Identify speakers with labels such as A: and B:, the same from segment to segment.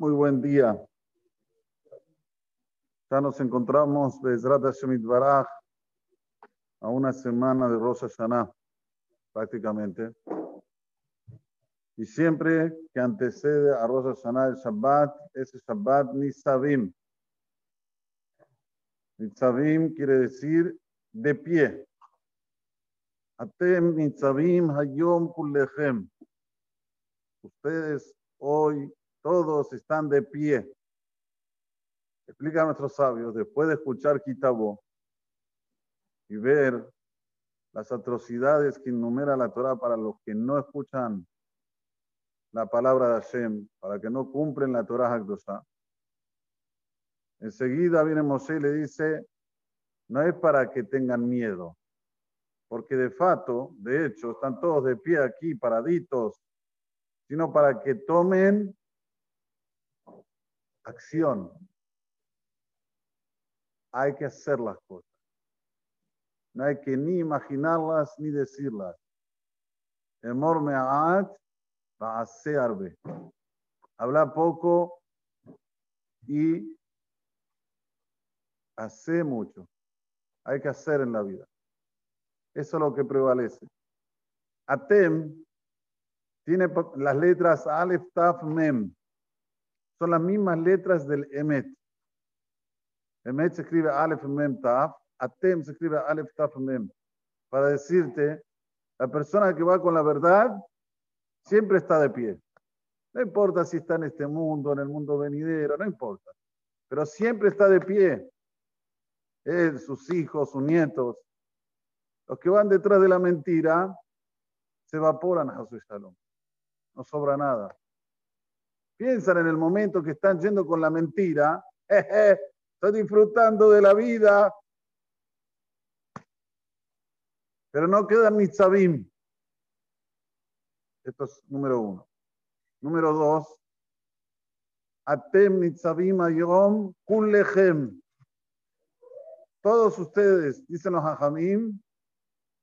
A: Muy buen día. Ya nos encontramos, Bezrat Hashem Baraj, a una semana de Rosh Hashanah, prácticamente. Y siempre que antecede a Rosh Hashanah el Shabbat, ese Shabbat Nisavim. Nisavim quiere decir de pie. Atem Nisavim Hayom Kullechem. Ustedes hoy todos están de pie. Explica a nuestros sabios, después de escuchar Kitabo y ver las atrocidades que enumera la Torah para los que no escuchan la palabra de Hashem, para que no cumplen la Torah Hakdosha. Enseguida viene Moshe y le dice, no es para que tengan miedo, porque de fato, de hecho, están todos de pie aquí, paraditos, sino para que tomen acción. Hay que hacer las cosas. No hay que ni imaginarlas ni decirlas. Emor me'at arbe. Habla poco y hace mucho. Hay que hacer en la vida. Eso es lo que prevalece. Atem tiene las letras Aleph, Taf, Mem. Son las mismas letras del Emet. Emet se escribe Aleph, Mem, Taf. Atem se escribe Aleph, Taf, Mem. Para decirte, la persona que va con la verdad siempre está de pie. No importa si está en este mundo, en el mundo venidero, no importa. Pero siempre está de pie. Él, sus hijos, sus nietos. Los que van detrás de la mentira se evaporan a Shalom no sobra nada. Piensan en el momento que están yendo con la mentira, estoy disfrutando de la vida, pero no quedan ni. Esto es número uno. Número dos, Atem nitzavim ayom kullechem. Todos ustedes, dicen los hajamim,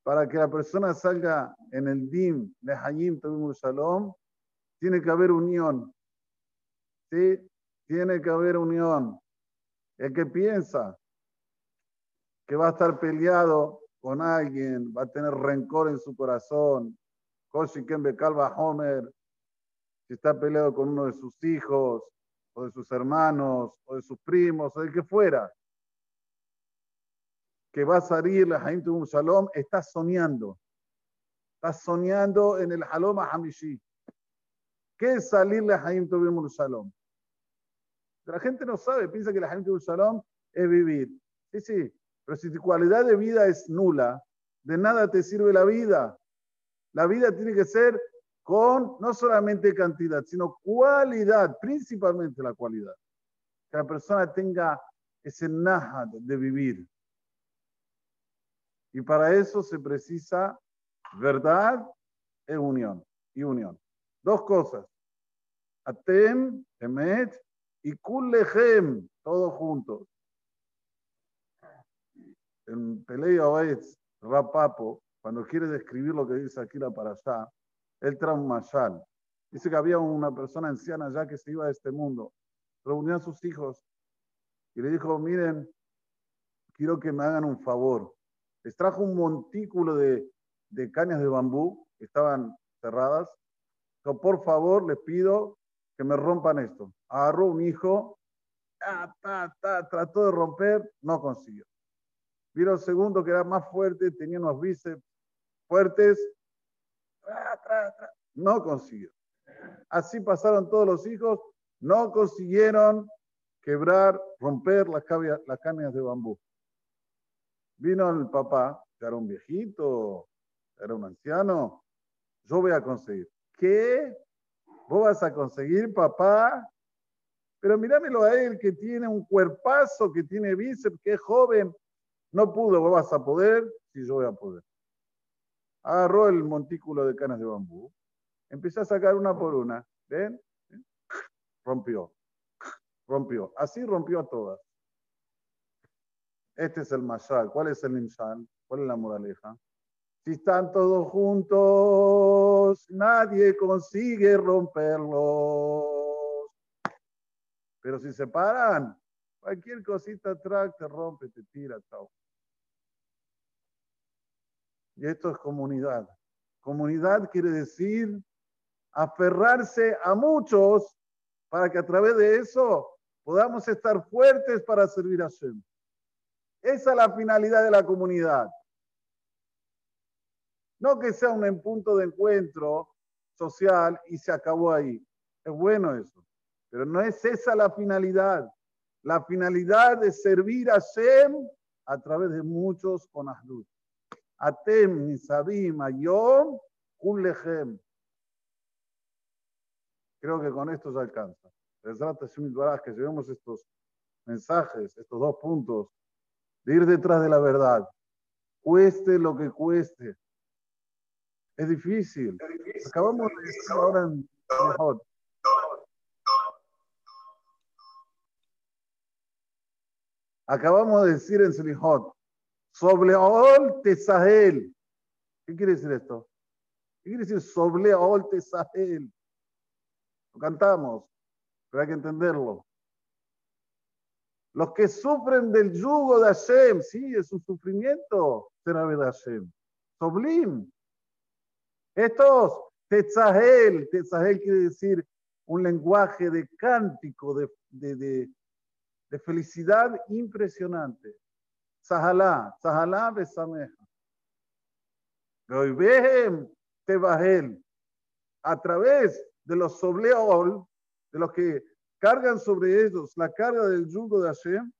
A: para que la persona salga en el dim de Hayim Tavim Shalom, tiene que haber unión. ¿Sí? Tiene que haber unión. El que piensa que va a estar peleado con alguien, va a tener rencor en su corazón, Koshiken Calva Homer, si está peleado con uno de sus hijos, o de sus hermanos, o de sus primos, o de que fuera, que va a salir la Haim un Shalom, está soñando. Está soñando en el Halom Hamishi. ¿Qué es salirle a Haim Tobim Shalom? La gente no sabe, piensa que la Haim Tobim Shalom es vivir. Sí, sí, pero si tu cualidad de vida es nula, de nada te sirve la vida. La vida tiene que ser con no solamente cantidad, sino cualidad, principalmente la cualidad. Que la persona tenga ese nahat de vivir. Y para eso se precisa verdad e unión. Y unión. Dos cosas. Atem, Emet y Kullechem, todos juntos. En Pelea Oetz, Rapapo, cuando quiere describir lo que dice aquí la allá, el traumashal. Dice que había una persona anciana ya que se iba a este mundo. Reunió a sus hijos y le dijo, miren, quiero que me hagan un favor. Les trajo un montículo de, de cañas de bambú que estaban cerradas por favor, les pido que me rompan esto. Agarró un hijo, trató de romper, no consiguió. Vino el segundo que era más fuerte, tenía unos bíceps fuertes, no consiguió. Así pasaron todos los hijos, no consiguieron quebrar, romper las, las cañas de bambú. Vino el papá, que era un viejito, era un anciano, yo voy a conseguir. ¿Qué? ¿Vos vas a conseguir, papá? Pero míramelo a él que tiene un cuerpazo, que tiene bíceps, que es joven. No pudo, vos vas a poder, si yo voy a poder. Agarró el montículo de canas de bambú, empezó a sacar una por una. ¿Ven? Rompió. Rompió. Así rompió a todas. Este es el mashal. ¿Cuál es el nimshal? ¿Cuál es la moraleja? Si están todos juntos, nadie consigue romperlos. Pero si se paran, cualquier cosita atrás te rompe, te tira, chao. Y esto es comunidad. Comunidad quiere decir aferrarse a muchos para que a través de eso podamos estar fuertes para servir a Hashem. Esa es la finalidad de la comunidad. No que sea un punto de encuentro social y se acabó ahí. Es bueno eso. Pero no es esa la finalidad. La finalidad es servir a Hashem a través de muchos con Ahdut. Atem, Nisabim, Ayom, Kullechem. Creo que con esto se alcanza. Que llevemos estos mensajes, estos dos puntos, de ir detrás de la verdad. Cueste lo que cueste. Es difícil. Acabamos de decir ahora en Acabamos de decir en Selihot, Sobleol Tesahel. ¿Qué quiere decir esto? ¿Qué quiere decir Sobleol Tesahel? Lo cantamos, pero hay que entenderlo. Los que sufren del yugo de Hashem, sí, es un sufrimiento será de Hashem. Soblim. Estos, Tetzahel, Tetzahel quiere decir un lenguaje de cántico, de, de, de, felicidad impresionante. Sahalá, Sahalá besameja. Vehem Tebahel. A través de los sobleol, de los que cargan sobre ellos la carga del yugo de Hashem,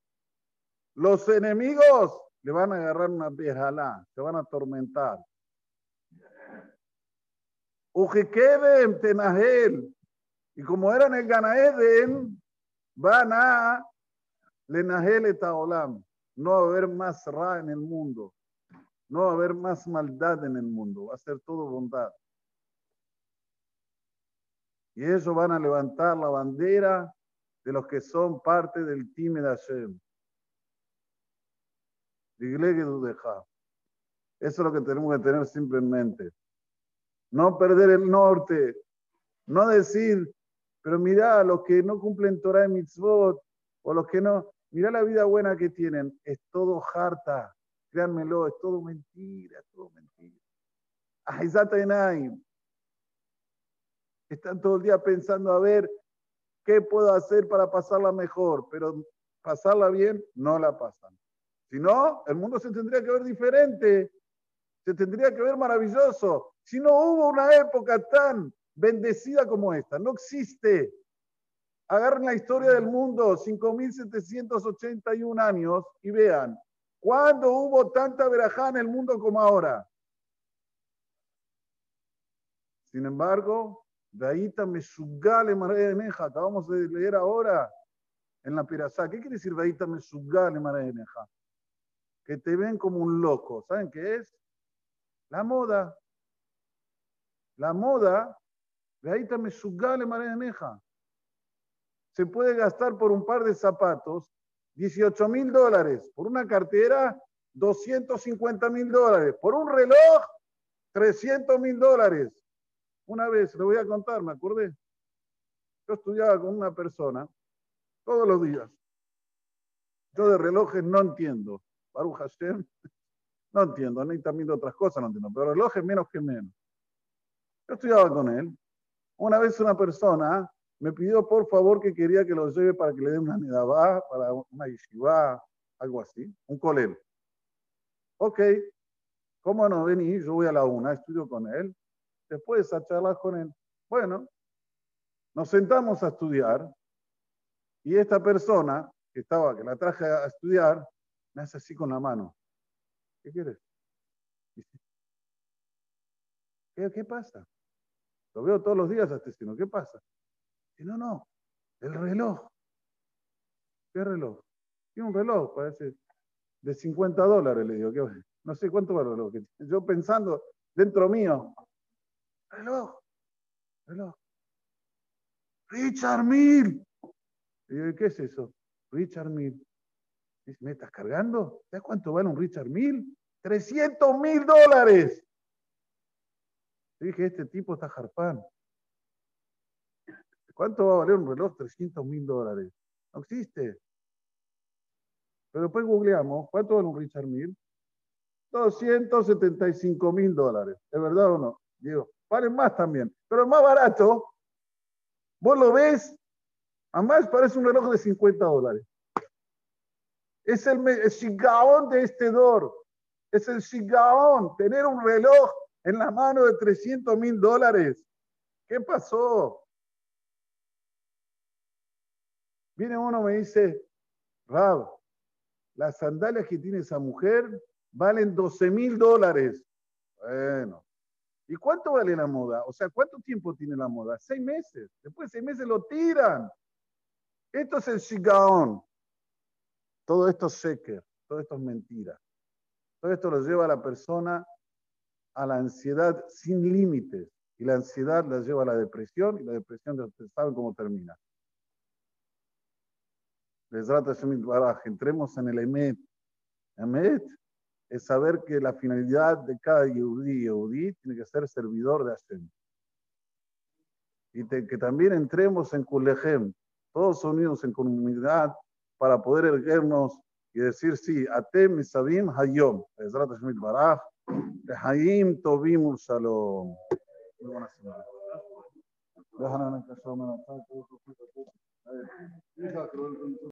A: los enemigos le van a agarrar una bejalá, se van a atormentar. Tenahel, y como eran el Ganaeden, van a lenahel etaolam, no va a haber más ra en el mundo, no va a haber más maldad en el mundo, va a ser todo bondad. Y ellos van a levantar la bandera de los que son parte del time de Hashem. Eso es lo que tenemos que tener siempre en mente. No perder el norte. No decir, pero mira, los que no cumplen Torah y mitzvot, o los que no, mira la vida buena que tienen. Es todo harta. Créanmelo, es todo mentira, es todo mentira. Están todo el día pensando a ver qué puedo hacer para pasarla mejor, pero pasarla bien no la pasan. Si no, el mundo se tendría que ver diferente, se tendría que ver maravilloso. Si no hubo una época tan bendecida como esta, no existe. Agarren la historia del mundo, 5.781 años, y vean, ¿cuándo hubo tanta verajá en el mundo como ahora? Sin embargo, Veita Mesugale Neja, acabamos de leer ahora en la Pirasá. ¿Qué quiere decir Veita Mesugale Neja? Que te ven como un loco. ¿Saben qué es? La moda. La moda, Veita Mesugale Neja. Se puede gastar por un par de zapatos 18 mil dólares, por una cartera 250 mil dólares, por un reloj 300 mil dólares. Una vez, le voy a contar, me acordé. Yo estudiaba con una persona todos los días. Yo de relojes no entiendo. Baruch Hashem, no entiendo. Ni también de otras cosas no entiendo. Pero relojes menos que menos. Yo estudiaba con él. Una vez una persona me pidió por favor que quería que lo lleve para que le dé una nidabá, para una yeshiva, algo así, un colel. Ok, ¿cómo no vení? Yo voy a la una, estudio con él después a charlar con él. Bueno, nos sentamos a estudiar y esta persona que estaba, que la traje a estudiar, me hace así con la mano. ¿Qué quieres? ¿Qué, ¿Qué, pasa? Lo veo todos los días a este. ¿Qué pasa? Y no, no, el reloj. ¿Qué reloj? Tiene un reloj, parece, de 50 dólares, le digo. No sé cuánto vale el reloj. Yo pensando dentro mío, reloj, reloj. Richard Mill. Y ¿qué es eso? Richard Mill. ¿Me estás cargando? ¿Sabes cuánto vale un Richard Mill? 300 mil dólares. Dije, este tipo está jarpán. ¿Cuánto va a valer un reloj? 300 mil dólares. No existe. Pero después googleamos, ¿cuánto vale un Richard Mille? 275 mil dólares. ¿Es verdad o no? Digo, valen más también. Pero el más barato, vos lo ves, además parece un reloj de 50 dólares. Es el, el de este dor. Es el shigaón. Tener un reloj en la mano de 300 mil dólares. ¿Qué pasó? Viene uno me dice, Rab, las sandalias que tiene esa mujer valen 12 mil dólares. Bueno. ¿Y cuánto vale la moda? O sea, ¿cuánto tiempo tiene la moda? Seis meses. Después de seis meses lo tiran. Esto es el shigaón. Todo esto es seker, todo esto es mentira. Todo esto lo lleva a la persona a la ansiedad sin límites. Y la ansiedad la lleva a la depresión y la depresión, ustedes saben cómo termina. Entremos en el Emet. Emet es saber que la finalidad de cada yudí y tiene que ser servidor de Hashem. Y que también entremos en Kulejem, todos unidos en comunidad, para poder erguernos y decir, sí, Atem Sabim Hayom, Ezrat Hashem Baraj, Hayim Tobim Shalom. Muy buena semana.